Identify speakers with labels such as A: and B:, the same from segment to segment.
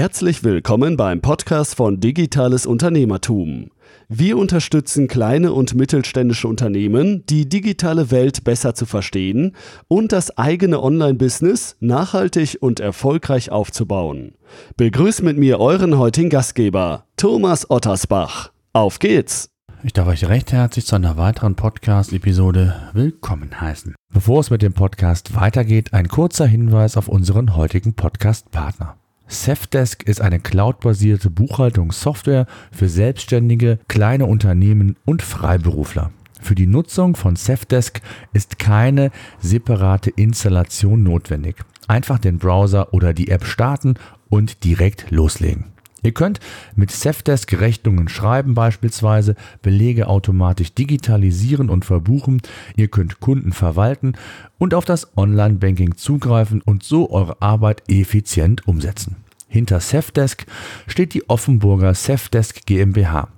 A: Herzlich willkommen beim Podcast von Digitales Unternehmertum. Wir unterstützen kleine und mittelständische Unternehmen, die digitale Welt besser zu verstehen und das eigene Online-Business nachhaltig und erfolgreich aufzubauen. Begrüßt mit mir euren heutigen Gastgeber, Thomas Ottersbach. Auf geht's!
B: Ich darf euch recht herzlich zu einer weiteren Podcast-Episode willkommen heißen. Bevor es mit dem Podcast weitergeht, ein kurzer Hinweis auf unseren heutigen Podcast-Partner. Safdesk ist eine cloudbasierte Buchhaltungssoftware für Selbstständige, kleine Unternehmen und Freiberufler. Für die Nutzung von Safdesk ist keine separate Installation notwendig. Einfach den Browser oder die App starten und direkt loslegen. Ihr könnt mit Safdesk Rechnungen schreiben beispielsweise, Belege automatisch digitalisieren und verbuchen, ihr könnt Kunden verwalten und auf das Online-Banking zugreifen und so eure Arbeit effizient umsetzen. Hinter Safdesk steht die Offenburger Safdesk GmbH.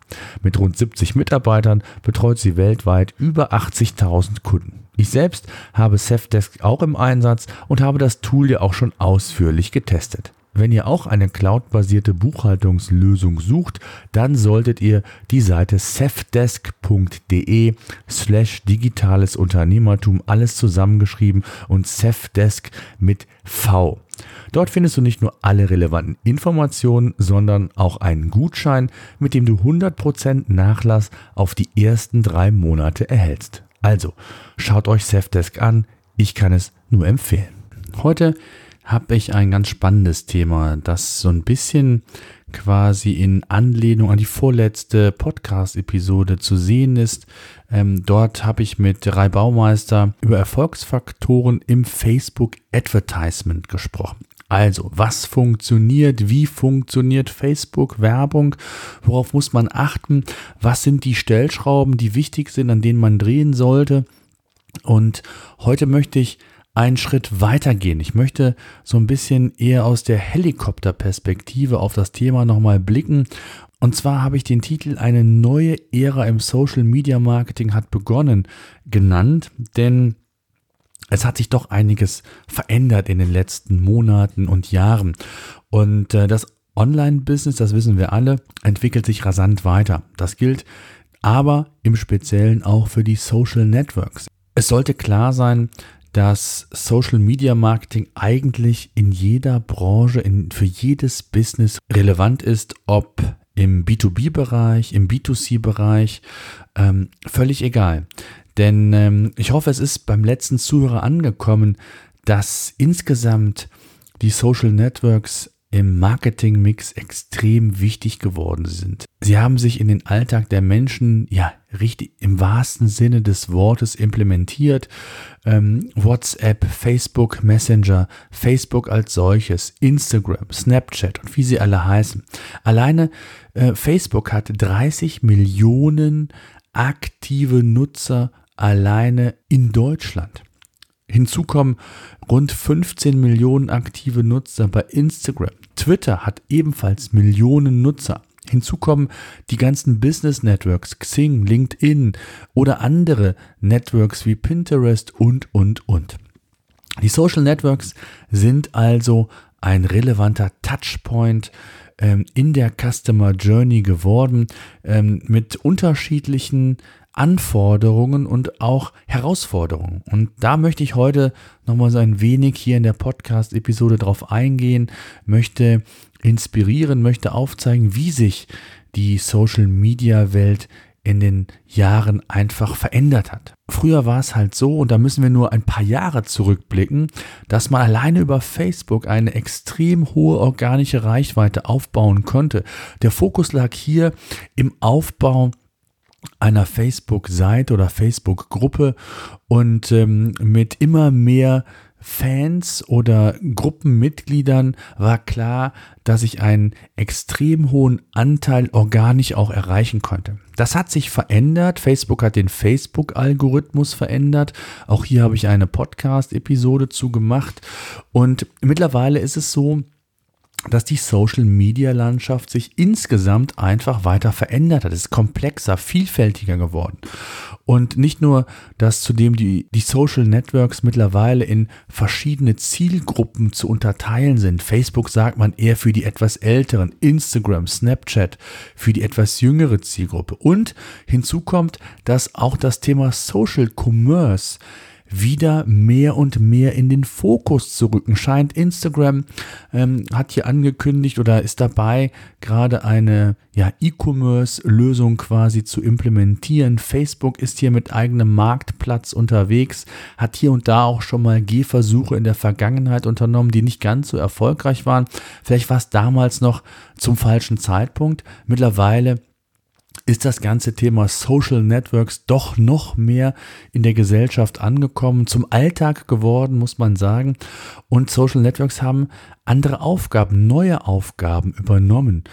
B: Mit rund 70 Mitarbeitern betreut sie weltweit über 80.000 Kunden. Ich selbst habe Safdesk auch im Einsatz und habe das Tool ja auch schon ausführlich getestet. Wenn ihr auch eine cloudbasierte Buchhaltungslösung sucht, dann solltet ihr die Seite cefdesk.de slash digitales Unternehmertum alles zusammengeschrieben und Cefdesk mit V. Dort findest du nicht nur alle relevanten Informationen, sondern auch einen Gutschein, mit dem du 100% Nachlass auf die ersten drei Monate erhältst. Also, schaut euch Cefdesk an, ich kann es nur empfehlen. Heute habe ich ein ganz spannendes Thema, das so ein bisschen quasi in Anlehnung an die vorletzte Podcast-Episode zu sehen ist. Ähm, dort habe ich mit Rai Baumeister über Erfolgsfaktoren im Facebook Advertisement gesprochen. Also, was funktioniert? Wie funktioniert Facebook-Werbung? Worauf muss man achten? Was sind die Stellschrauben, die wichtig sind, an denen man drehen sollte? Und heute möchte ich einen Schritt weitergehen. Ich möchte so ein bisschen eher aus der Helikopterperspektive auf das Thema nochmal blicken. Und zwar habe ich den Titel Eine neue Ära im Social Media Marketing hat begonnen genannt, denn es hat sich doch einiges verändert in den letzten Monaten und Jahren. Und äh, das Online-Business, das wissen wir alle, entwickelt sich rasant weiter. Das gilt aber im Speziellen auch für die Social Networks. Es sollte klar sein, dass Social Media Marketing eigentlich in jeder Branche, in, für jedes Business relevant ist, ob im B2B-Bereich, im B2C-Bereich, ähm, völlig egal. Denn ähm, ich hoffe, es ist beim letzten Zuhörer angekommen, dass insgesamt die Social Networks im Marketingmix extrem wichtig geworden sind. Sie haben sich in den Alltag der Menschen ja richtig im wahrsten Sinne des Wortes implementiert. Ähm, WhatsApp, Facebook Messenger, Facebook als solches, Instagram, Snapchat und wie sie alle heißen. Alleine äh, Facebook hat 30 Millionen aktive Nutzer alleine in Deutschland. Hinzu kommen rund 15 Millionen aktive Nutzer bei Instagram. Twitter hat ebenfalls Millionen Nutzer. Hinzu kommen die ganzen Business Networks, Xing, LinkedIn oder andere Networks wie Pinterest und, und, und. Die Social Networks sind also ein relevanter Touchpoint ähm, in der Customer Journey geworden, ähm, mit unterschiedlichen Anforderungen und auch Herausforderungen. Und da möchte ich heute nochmal so ein wenig hier in der Podcast-Episode drauf eingehen, möchte inspirieren, möchte aufzeigen, wie sich die Social-Media-Welt in den Jahren einfach verändert hat. Früher war es halt so, und da müssen wir nur ein paar Jahre zurückblicken, dass man alleine über Facebook eine extrem hohe organische Reichweite aufbauen konnte. Der Fokus lag hier im Aufbau einer Facebook-Seite oder Facebook-Gruppe und ähm, mit immer mehr Fans oder Gruppenmitgliedern war klar, dass ich einen extrem hohen Anteil organisch auch erreichen konnte. Das hat sich verändert. Facebook hat den Facebook-Algorithmus verändert. Auch hier habe ich eine Podcast-Episode zu gemacht. Und mittlerweile ist es so, dass die Social-Media-Landschaft sich insgesamt einfach weiter verändert hat. Es ist komplexer, vielfältiger geworden. Und nicht nur, dass zudem die, die Social Networks mittlerweile in verschiedene Zielgruppen zu unterteilen sind. Facebook sagt man eher für die etwas älteren, Instagram, Snapchat für die etwas jüngere Zielgruppe. Und hinzu kommt, dass auch das Thema Social Commerce wieder mehr und mehr in den Fokus zu rücken scheint. Instagram ähm, hat hier angekündigt oder ist dabei, gerade eine ja, E-Commerce-Lösung quasi zu implementieren. Facebook ist hier mit eigenem Marktplatz unterwegs, hat hier und da auch schon mal Gehversuche in der Vergangenheit unternommen, die nicht ganz so erfolgreich waren. Vielleicht war es damals noch zum falschen Zeitpunkt. Mittlerweile ist das ganze Thema Social Networks doch noch mehr in der Gesellschaft angekommen, zum Alltag geworden, muss man sagen. Und Social Networks haben andere Aufgaben, neue Aufgaben übernommen.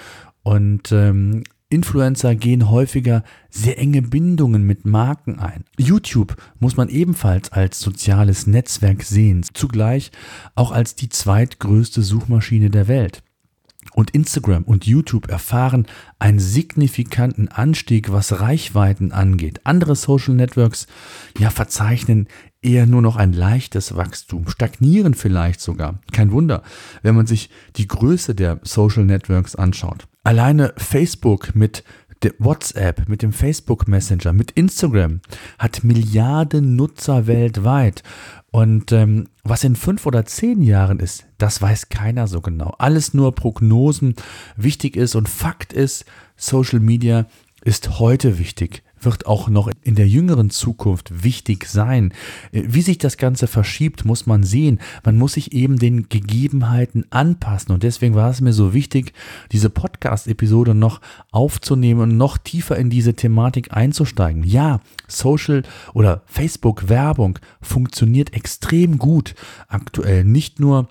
B: Und ähm, Influencer gehen häufiger sehr enge Bindungen mit Marken ein. YouTube muss man ebenfalls als soziales Netzwerk sehen, zugleich auch als die zweitgrößte Suchmaschine der Welt und Instagram und YouTube erfahren einen signifikanten Anstieg, was Reichweiten angeht. Andere Social Networks ja verzeichnen eher nur noch ein leichtes Wachstum, stagnieren vielleicht sogar. Kein Wunder, wenn man sich die Größe der Social Networks anschaut. Alleine Facebook mit WhatsApp, mit dem Facebook Messenger, mit Instagram hat Milliarden Nutzer weltweit und ähm, was in fünf oder zehn Jahren ist, das weiß keiner so genau. Alles nur Prognosen. Wichtig ist und Fakt ist, Social Media ist heute wichtig wird auch noch in der jüngeren Zukunft wichtig sein. Äh, wie sich das Ganze verschiebt, muss man sehen. Man muss sich eben den Gegebenheiten anpassen. Und deswegen war es mir so wichtig, diese Podcast-Episode noch aufzunehmen und noch tiefer in diese Thematik einzusteigen. Ja, Social oder Facebook-Werbung funktioniert extrem gut aktuell. Nicht nur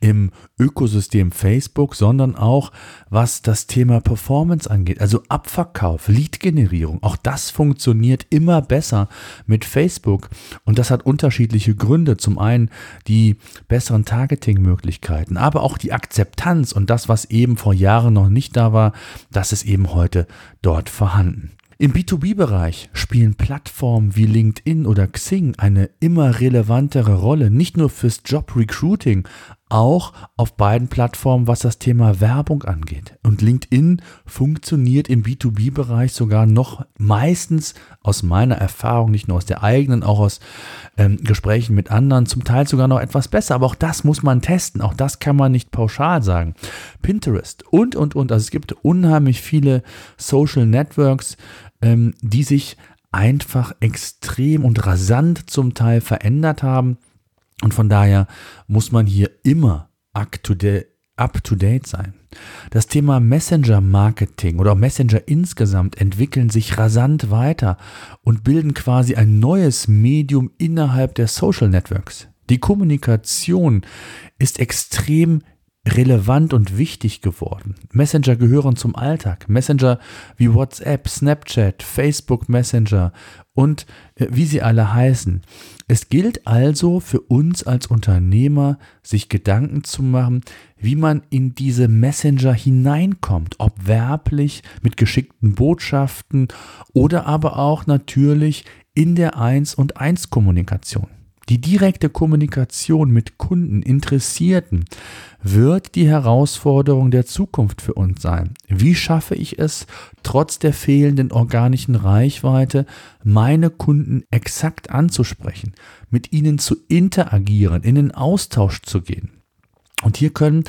B: im Ökosystem Facebook, sondern auch was das Thema Performance angeht, also Abverkauf, Lead-Generierung. Auch das funktioniert immer besser mit Facebook und das hat unterschiedliche Gründe. Zum einen die besseren Targeting-Möglichkeiten, aber auch die Akzeptanz und das, was eben vor Jahren noch nicht da war, das ist eben heute dort vorhanden. Im B2B-Bereich spielen Plattformen wie LinkedIn oder Xing eine immer relevantere Rolle, nicht nur fürs Job-Recruiting, auch auf beiden Plattformen, was das Thema Werbung angeht. Und LinkedIn funktioniert im B2B-Bereich sogar noch meistens aus meiner Erfahrung, nicht nur aus der eigenen, auch aus ähm, Gesprächen mit anderen, zum Teil sogar noch etwas besser. Aber auch das muss man testen. Auch das kann man nicht pauschal sagen. Pinterest und, und, und. Also es gibt unheimlich viele Social Networks, ähm, die sich einfach extrem und rasant zum Teil verändert haben. Und von daher muss man hier immer up to, date sein. Das Thema Messenger-Marketing oder auch Messenger insgesamt entwickeln sich rasant weiter und bilden quasi ein neues Medium innerhalb der Social Networks. Die Kommunikation ist extrem relevant und wichtig geworden. Messenger gehören zum Alltag. Messenger wie WhatsApp, Snapchat, Facebook Messenger und äh, wie sie alle heißen. Es gilt also für uns als Unternehmer, sich Gedanken zu machen, wie man in diese Messenger hineinkommt, ob werblich mit geschickten Botschaften oder aber auch natürlich in der 1 und 1 Kommunikation. Die direkte Kommunikation mit Kunden, Interessierten wird die Herausforderung der Zukunft für uns sein. Wie schaffe ich es, trotz der fehlenden organischen Reichweite, meine Kunden exakt anzusprechen, mit ihnen zu interagieren, in den Austausch zu gehen? Und hier können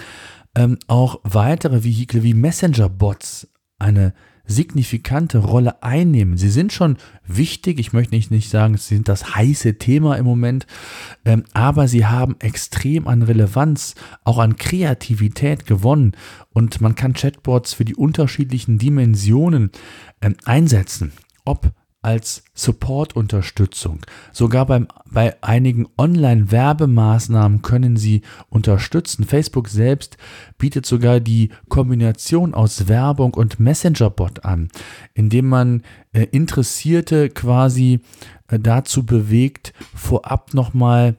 B: ähm, auch weitere Vehikel wie Messenger-Bots eine signifikante Rolle einnehmen. Sie sind schon wichtig, ich möchte nicht, sagen, sie sind das heiße Thema im Moment, ähm, aber sie haben extrem an Relevanz, auch an Kreativität gewonnen und man kann Chatbots für die unterschiedlichen Dimensionen ähm, einsetzen. Ob als Support-Unterstützung. Sogar beim, bei einigen Online-Werbemaßnahmen können Sie unterstützen. Facebook selbst bietet sogar die Kombination aus Werbung und Messenger-Bot an, indem man äh, Interessierte quasi äh, dazu bewegt, vorab nochmal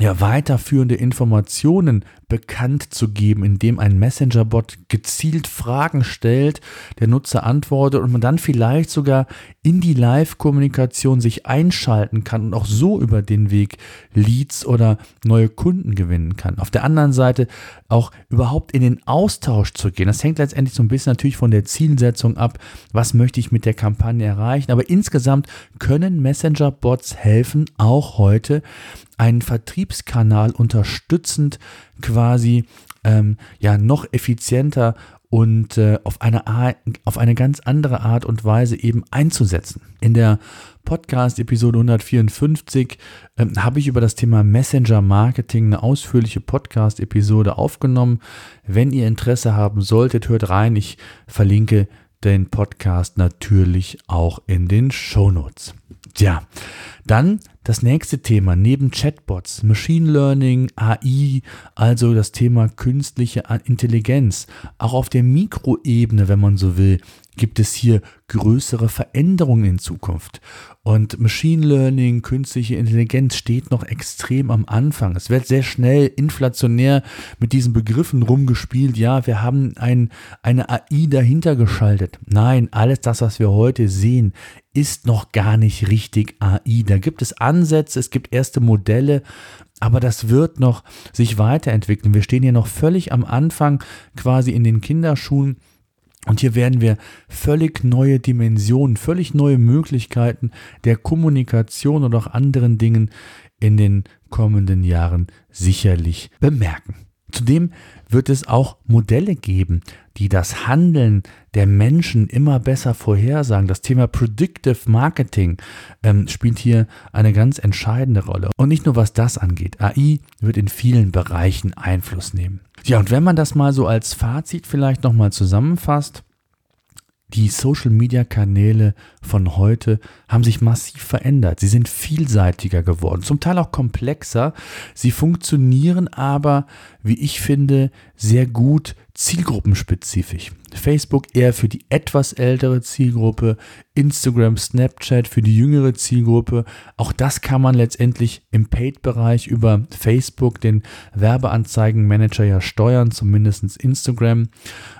B: ja, weiterführende Informationen bekannt zu geben, indem ein Messenger-Bot gezielt Fragen stellt, der Nutzer antwortet und man dann vielleicht sogar in die Live-Kommunikation sich einschalten kann und auch so über den Weg Leads oder neue Kunden gewinnen kann. Auf der anderen Seite auch überhaupt in den Austausch zu gehen. Das hängt letztendlich so ein bisschen natürlich von der Zielsetzung ab, was möchte ich mit der Kampagne erreichen. Aber insgesamt können Messenger-Bots helfen, auch heute einen Vertriebskanal unterstützend quasi ähm, ja noch effizienter und äh, auf, eine auf eine ganz andere Art und Weise eben einzusetzen. In der Podcast-Episode 154 ähm, habe ich über das Thema Messenger-Marketing eine ausführliche Podcast-Episode aufgenommen. Wenn ihr Interesse haben solltet, hört rein. Ich verlinke den Podcast natürlich auch in den Show Notes. Tja, dann das nächste Thema neben Chatbots, Machine Learning, AI, also das Thema künstliche Intelligenz. Auch auf der Mikroebene, wenn man so will, gibt es hier größere Veränderungen in Zukunft. Und Machine Learning, künstliche Intelligenz steht noch extrem am Anfang. Es wird sehr schnell inflationär mit diesen Begriffen rumgespielt. Ja, wir haben ein, eine AI dahinter geschaltet. Nein, alles das, was wir heute sehen, ist noch gar nicht richtig AI. Da gibt es Ansätze, es gibt erste Modelle, aber das wird noch sich weiterentwickeln. Wir stehen hier noch völlig am Anfang, quasi in den Kinderschuhen. Und hier werden wir völlig neue Dimensionen, völlig neue Möglichkeiten der Kommunikation und auch anderen Dingen in den kommenden Jahren sicherlich bemerken. Zudem wird es auch Modelle geben, die das Handeln der Menschen immer besser vorhersagen. Das Thema Predictive Marketing ähm, spielt hier eine ganz entscheidende Rolle. Und nicht nur was das angeht. AI wird in vielen Bereichen Einfluss nehmen. Ja, und wenn man das mal so als Fazit vielleicht nochmal zusammenfasst, die Social-Media-Kanäle von heute haben sich massiv verändert. Sie sind vielseitiger geworden, zum Teil auch komplexer. Sie funktionieren aber, wie ich finde, sehr gut zielgruppenspezifisch. Facebook eher für die etwas ältere Zielgruppe, Instagram, Snapchat für die jüngere Zielgruppe. Auch das kann man letztendlich im Paid-Bereich über Facebook, den Werbeanzeigenmanager ja steuern, zumindest Instagram.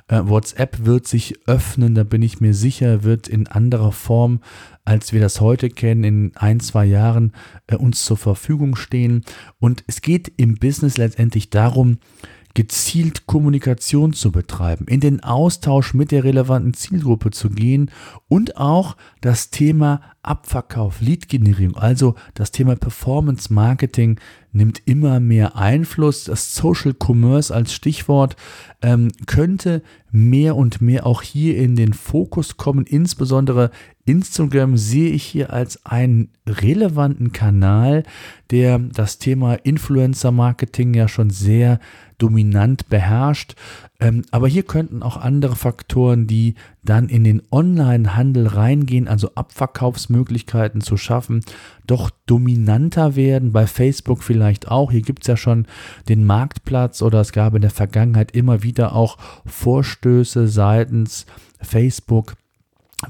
B: Äh, WhatsApp wird sich öffnen, da bin ich mir sicher, wird in anderer Form als wir das heute kennen, in ein, zwei Jahren äh, uns zur Verfügung stehen. Und es geht im Business letztendlich darum, gezielt Kommunikation zu betreiben, in den Austausch mit der relevanten Zielgruppe zu gehen und auch das Thema Abverkauf, Lead-Generierung, also das Thema Performance Marketing nimmt immer mehr Einfluss. Das Social Commerce als Stichwort ähm, könnte mehr und mehr auch hier in den Fokus kommen. Insbesondere Instagram sehe ich hier als einen relevanten Kanal, der das Thema Influencer Marketing ja schon sehr dominant beherrscht. Ähm, aber hier könnten auch andere Faktoren, die dann in den Online-Handel reingehen, also Abverkaufsmöglichkeiten zu schaffen, doch dominanter werden. Bei Facebook vielleicht auch. Hier gibt es ja schon den Marktplatz oder es gab in der Vergangenheit immer wieder auch Vorstöße seitens Facebook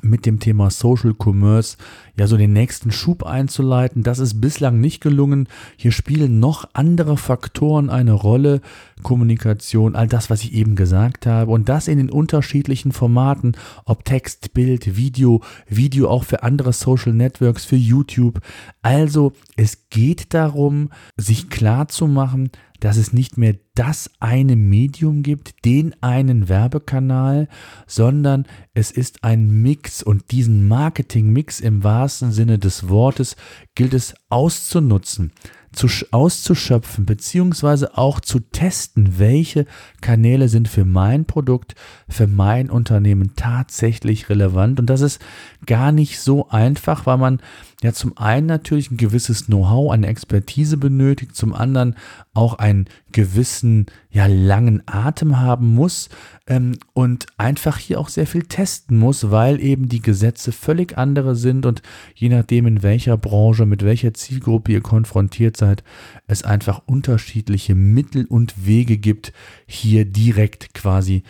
B: mit dem Thema Social Commerce ja so den nächsten Schub einzuleiten. Das ist bislang nicht gelungen. Hier spielen noch andere Faktoren eine Rolle. Kommunikation, all das, was ich eben gesagt habe. Und das in den unterschiedlichen Formaten, ob Text, Bild, Video, Video auch für andere Social Networks, für YouTube. Also es geht darum, sich klar zu machen, dass es nicht mehr das eine Medium gibt, den einen Werbekanal, sondern es ist ein Mix und diesen Marketing-Mix im wahrsten Sinne des Wortes gilt es auszunutzen zu, auszuschöpfen, beziehungsweise auch zu testen, welche Kanäle sind für mein Produkt, für mein Unternehmen tatsächlich relevant. Und das ist gar nicht so einfach, weil man ja zum einen natürlich ein gewisses Know-how, eine Expertise benötigt, zum anderen auch einen gewissen, ja, langen Atem haben muss ähm, und einfach hier auch sehr viel testen muss, weil eben die Gesetze völlig andere sind und je nachdem, in welcher Branche, mit welcher Zielgruppe ihr konfrontiert seid, es einfach unterschiedliche Mittel und Wege gibt, hier direkt quasi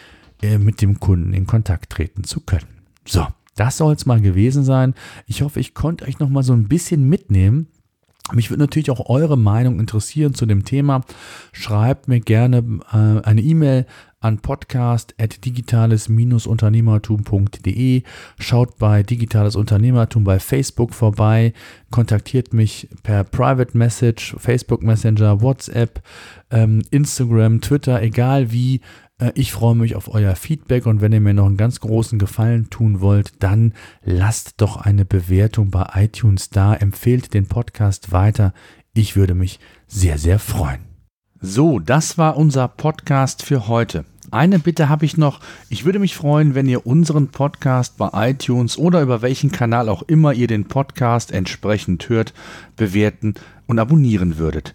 B: äh, mit dem Kunden in Kontakt treten zu können. So. Das soll es mal gewesen sein. Ich hoffe, ich konnte euch noch mal so ein bisschen mitnehmen Mich würde natürlich auch eure Meinung interessieren zu dem Thema. Schreibt mir gerne äh, eine E-Mail an podcast.digitales-unternehmertum.de. Schaut bei Digitales Unternehmertum bei Facebook vorbei. Kontaktiert mich per Private Message, Facebook Messenger, WhatsApp, ähm, Instagram, Twitter, egal wie. Äh, ich freue mich auf euer Feedback und wenn ihr mir noch einen ganz großen Gefallen tun wollt, dann lasst doch eine Bewertung bei iTunes da, empfehlt den Podcast weiter. Ich würde mich sehr, sehr freuen. So, das war unser Podcast für heute. Eine Bitte habe ich noch. Ich würde mich freuen, wenn ihr unseren Podcast bei iTunes oder über welchen Kanal auch immer ihr den Podcast entsprechend hört, bewerten und abonnieren würdet.